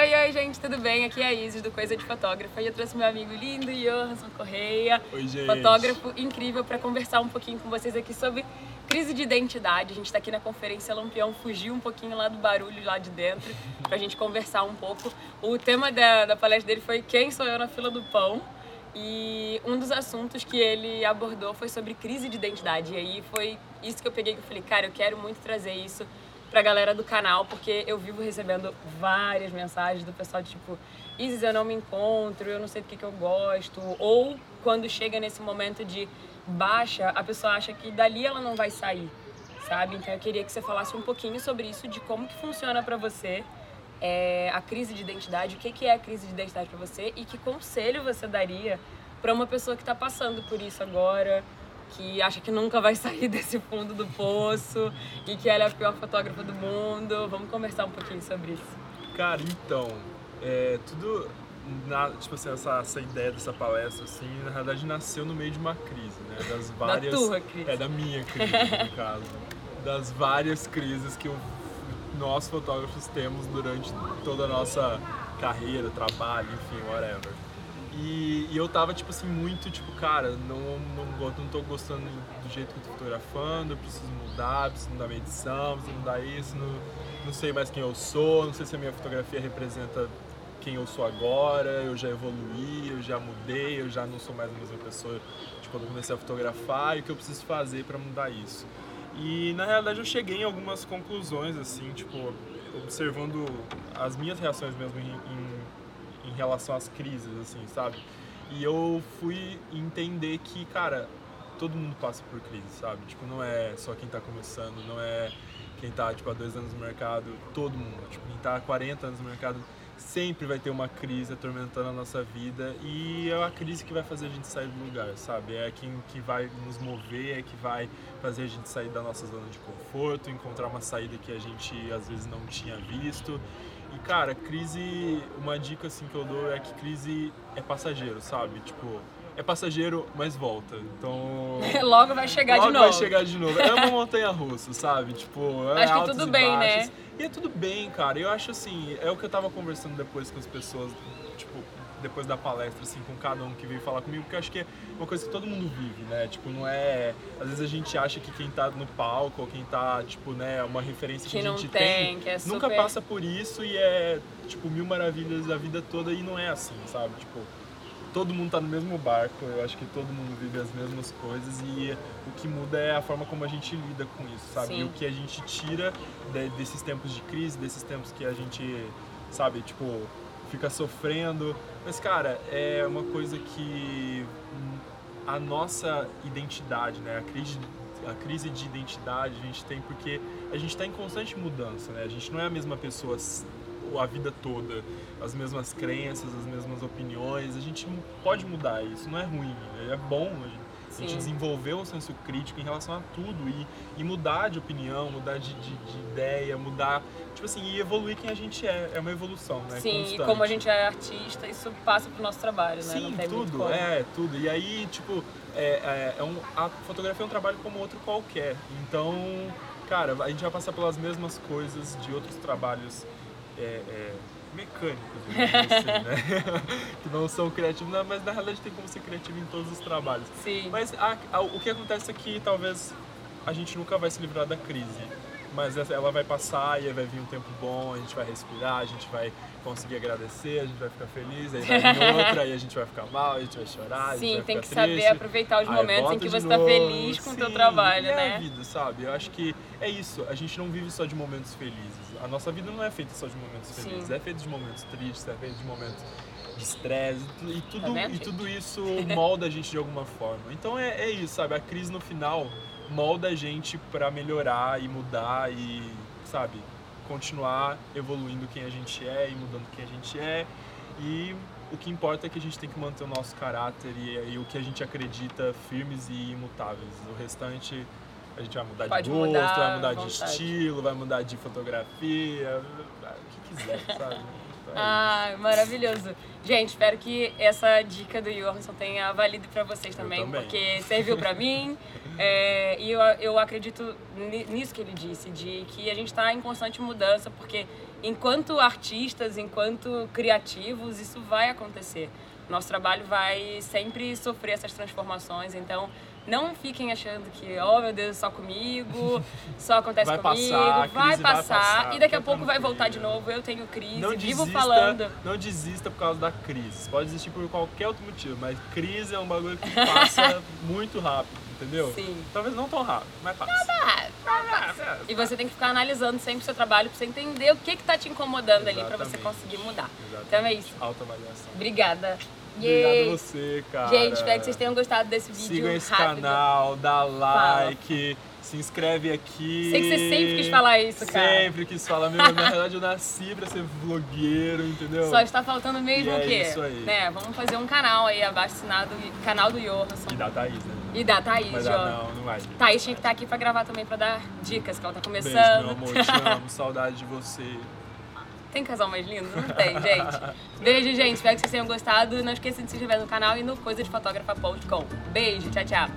Oi, oi, gente, tudo bem? Aqui é a Isis do Coisa de Fotógrafa e eu trouxe meu amigo lindo, Johansson Correia, Oi, gente. fotógrafo incrível, para conversar um pouquinho com vocês aqui sobre crise de identidade. A gente está aqui na conferência Lampião, fugiu um pouquinho lá do barulho lá de dentro, para a gente conversar um pouco. O tema da, da palestra dele foi Quem sou eu na fila do pão? E um dos assuntos que ele abordou foi sobre crise de identidade. E aí foi isso que eu peguei eu falei, cara, eu quero muito trazer isso pra galera do canal, porque eu vivo recebendo várias mensagens do pessoal de tipo, Isis, eu não me encontro, eu não sei do que, que eu gosto. Ou quando chega nesse momento de baixa, a pessoa acha que dali ela não vai sair, sabe? Então eu queria que você falasse um pouquinho sobre isso, de como que funciona pra você é, a crise de identidade, o que, que é a crise de identidade pra você e que conselho você daria pra uma pessoa que tá passando por isso agora, que acha que nunca vai sair desse fundo do poço e que ela é a pior fotógrafa do mundo. Vamos conversar um pouquinho sobre isso. Cara, então, é, tudo, na, tipo assim, essa, essa ideia dessa palestra, assim, na realidade nasceu no meio de uma crise, né? Das várias... tua crise. É, da minha crise, no caso. Das várias crises que o, nós fotógrafos temos durante toda a nossa carreira, trabalho, enfim, whatever. E, e eu tava, tipo assim, muito, tipo, cara, não, não, não tô gostando do jeito que eu tô fotografando, eu preciso mudar, preciso mudar minha edição, preciso mudar isso, não, não sei mais quem eu sou, não sei se a minha fotografia representa quem eu sou agora, eu já evoluí, eu já mudei, eu já não sou mais a mesma pessoa de quando eu comecei a fotografar e o que eu preciso fazer pra mudar isso. E na realidade eu cheguei em algumas conclusões, assim, tipo, observando as minhas reações mesmo em, em, em relação às crises, assim, sabe? E eu fui entender que, cara, todo mundo passa por crise, sabe? Tipo, não é só quem tá começando, não é quem tá, tipo, há dois anos no mercado, todo mundo. Tipo, quem tá há 40 anos no mercado sempre vai ter uma crise atormentando a nossa vida e é a crise que vai fazer a gente sair do lugar, sabe? É quem que vai nos mover, é que vai fazer a gente sair da nossa zona de conforto, encontrar uma saída que a gente às vezes não tinha visto. E cara, crise, uma dica assim que eu dou é que crise é passageiro, sabe? Tipo, é passageiro, mas volta. Então, Logo vai chegar Logo de novo. vai chegar de novo. É uma montanha russa, sabe? Tipo, é Acho que altos tudo bem, né? E é tudo bem, cara. Eu acho assim, é o que eu tava conversando depois com as pessoas, tipo, depois da palestra, assim, com cada um que veio falar comigo, porque eu acho que é uma coisa que todo mundo vive, né? Tipo, não é. Às vezes a gente acha que quem tá no palco, ou quem tá, tipo, né, uma referência que, Que a gente tem, que é nunca super- passa por isso e é, tipo, mil maravilhas da vida toda e não é assim, sabe? Tipo, todo mundo tá no mesmo barco, eu acho que todo mundo vive as mesmas coisas e o que muda é a forma como a gente lida com isso, sabe? Sim. E o que a gente tira de- desses tempos de crise, desses tempos que a gente, sabe, tipo, fica sofrendo. Mas, cara, é uma coisa que a nossa identidade, né? A crise, a crise de identidade a gente tem porque a gente está em constante mudança, né? A gente não é a mesma pessoa a vida toda, as mesmas crenças, as mesmas opiniões. A gente pode mudar isso, não é ruim, é bom. A gente, a gente desenvolver um senso crítico em relação a tudo e, e mudar de opinião, mudar de, de, de ideia, mudar, tipo assim, e evoluir quem a gente é. É uma evolução, né? Sim, e Constante. como a gente é artista, isso passa pro nosso trabalho, né? Sim, tudo, é, tudo. E aí, tipo, é, é, é um, a fotografia é um trabalho como outro qualquer. Então, cara, a gente vai passar pelas mesmas coisas de outros trabalhos é, é, mecânicos, assim, né? que não são criativos, não, mas na realidade tem como ser criativo em todos os trabalhos. Sim. Mas a- a- o que acontece é que talvez a gente nunca vai se livrar da crise. Mas ela vai passar e vai vir um tempo bom, a gente vai respirar, a gente vai conseguir agradecer, a gente vai ficar feliz, aí vai vir outra, aí a gente vai ficar mal, a gente vai chorar, a gente Sim, vai tem que saber triste. aproveitar os momentos em que você tá novo, feliz com o sim, trabalho, e é né? a vida, sabe? Eu acho que é isso. A gente não vive só de momentos felizes. A nossa vida não é feita só de momentos Sim. felizes. É feita de momentos tristes, é feita de momentos de estresse. E, tu- tudo, Tá vendo, e tudo isso molda a gente de alguma forma. Então é, é isso, sabe? A crise no final molda a gente pra melhorar e mudar e, sabe? Continuar evoluindo quem a gente é e mudando quem a gente é. E o que importa é que a gente tem que manter o nosso caráter e, e o que a gente acredita firmes e imutáveis. O restante a gente vai mudar Pode de gosto, mudar vai mudar de estilo, vai mudar de fotografia, o que quiser, sabe? É Ah, maravilhoso. Gente, espero que essa dica do Johansson tenha valido pra vocês também, também. porque serviu pra mim. é, e eu, eu acredito ni- nisso que ele disse, de que a gente tá em constante mudança, porque enquanto artistas, enquanto criativos, isso vai acontecer. Nosso trabalho vai sempre sofrer essas transformações, então não fiquem achando que, oh meu Deus, só comigo, só acontece Vai comigo, passar, vai crise vai passar, passar, e daqui a pouco vai voltar de novo. Eu tenho crise, Não vivo desista, falando. não desista por causa da crise. Pode desistir por qualquer outro motivo, mas crise é um bagulho que passa muito rápido, entendeu? Sim. Talvez não tão rápido, mas passa. Ah, E você tem que ficar analisando sempre o seu trabalho pra você entender o que que tá te incomodando ali pra você Exatamente. conseguir mudar. Exatamente. Então é isso. Autoavaliação. Obrigada. Obrigado Yay. a você, cara. Gente, espero que vocês tenham gostado desse vídeo Sigam esse rápido. canal, dá like, se inscreve aqui. Sei que você sempre quis falar isso, cara. Sempre quis falar. Meu, na verdade, eu nasci pra ser vlogueiro, entendeu? Só está faltando mesmo E é o quê? isso aí. Né? Vamos fazer um canal aí abaixo assinado, canal do Johansson. E da Thaís, né? E da Thaís, Mas ó. não, não vai. Thaís tinha que estar aqui pra gravar também, pra dar dicas, que ela tá Beijo, começando. meu amor, te amo, saudade de você. Tem casal mais lindo? Não tem, gente. Beijo, gente. Espero que vocês tenham gostado. Não esqueça de se inscrever no canal e no coisadefotografa.com. Beijo, tchau, tchau.